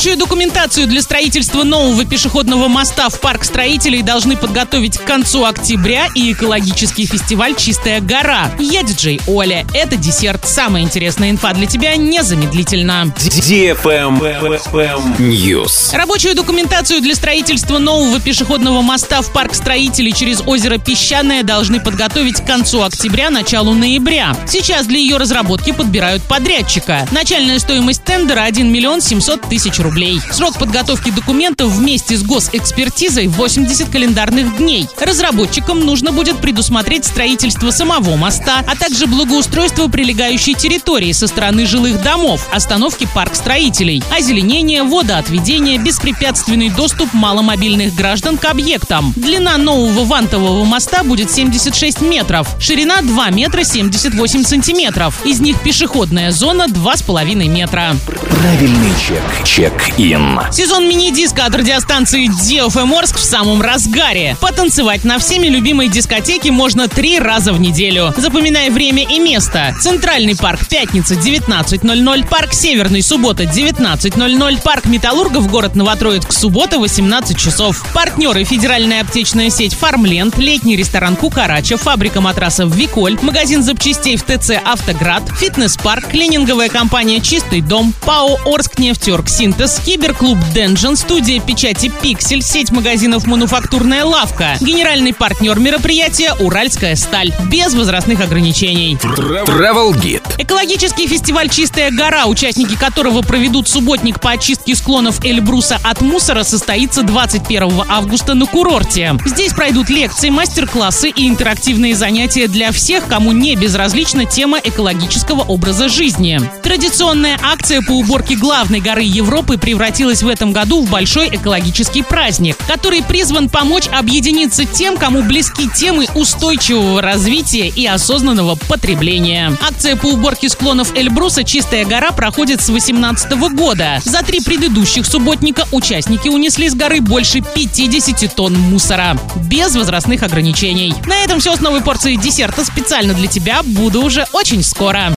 Рабочую документацию для строительства нового пешеходного моста в парк строителей должны подготовить к концу октября и экологический фестиваль «Чистая гора». Я диджей Оля. Это десерт. Самая интересная инфа для тебя незамедлительно. News. Рабочую документацию для строительства нового пешеходного моста в парк строителей через озеро Песчаное должны подготовить к концу октября, началу ноября. Сейчас для ее разработки подбирают подрядчика. Начальная стоимость тендера 1 миллион 700 тысяч рублей. Срок подготовки документов вместе с госэкспертизой 80 календарных дней. Разработчикам нужно будет предусмотреть строительство самого моста, а также благоустройство прилегающей территории со стороны жилых домов, остановки парк строителей, озеленение, водоотведение, беспрепятственный доступ маломобильных граждан к объектам. Длина нового вантового моста будет 76 метров, ширина 2 метра 78 сантиметров. Из них пешеходная зона 2,5 метра. Правильный чек. Чек-ин. Сезон мини-диска от радиостанции DFM Орск в самом разгаре. Потанцевать на всеми любимой дискотеке можно три раза в неделю. Запоминай время и место. Центральный парк пятница 19.00, парк Северный суббота 19.00, парк Металлургов город Новотроицк суббота 18 часов. Партнеры федеральная аптечная сеть Фармленд, летний ресторан Кукарача, фабрика матрасов Виколь, магазин запчастей в ТЦ Автоград, фитнес-парк, клининговая компания Чистый дом, ПАО Орскнефтерк Синтез, киберклуб Денжен, студия печати Пиксель, сеть магазинов Мануфактурная лавка, генеральный партнер мероприятия Уральская сталь, без возрастных ограничений. Travel Guide. Экологический фестиваль «Чистая гора», участники которого проведут субботник по очистке склонов Эльбруса от мусора, состоится 21 августа на курорте. Здесь пройдут лекции, мастер-классы и интерактивные занятия для всех, кому не безразлична тема экологического образа жизни. Традиционная акция по уборке главной горы Европы превратилась в этом году в большой экологический праздник, который призван помочь объединиться тем, кому близки темы устойчивого развития и осознанного потребления. Акция по уборке склонов Эльбруса «Чистая гора» проходит с 2018 года. За три предыдущих субботника участники унесли с горы больше 50 тонн мусора. Без возрастных ограничений. На этом все с новой порцией десерта специально для тебя. Буду уже очень скоро.